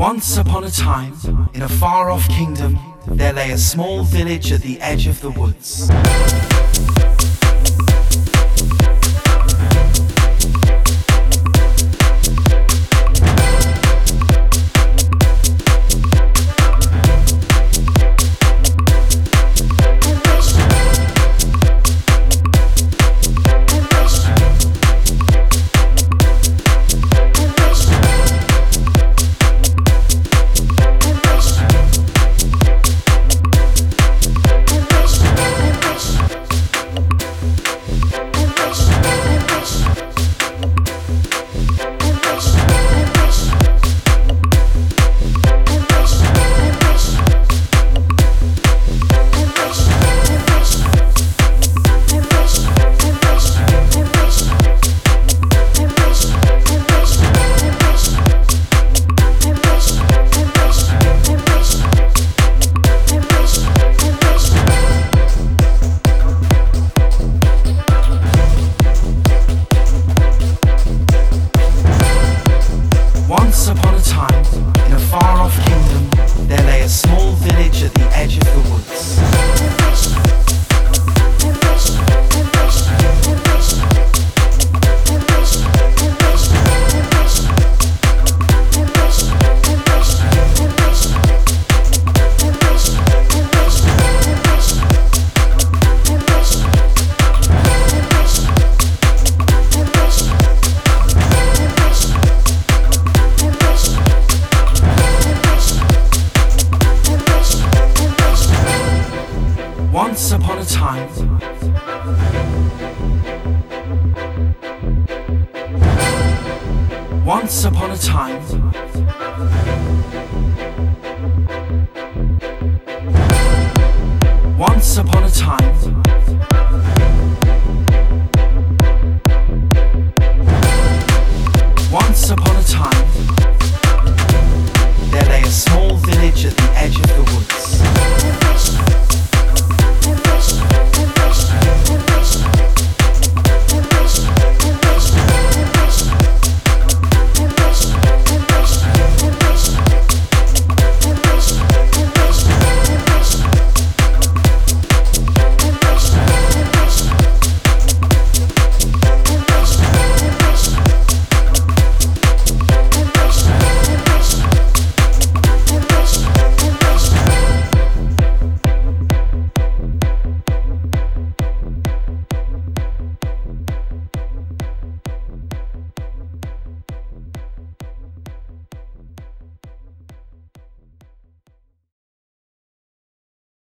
Once upon a time, in a far off kingdom, there lay a small village at the edge of the woods. Time, in a far off Once upon a time. Once upon a time. Once upon a time. Once upon a time.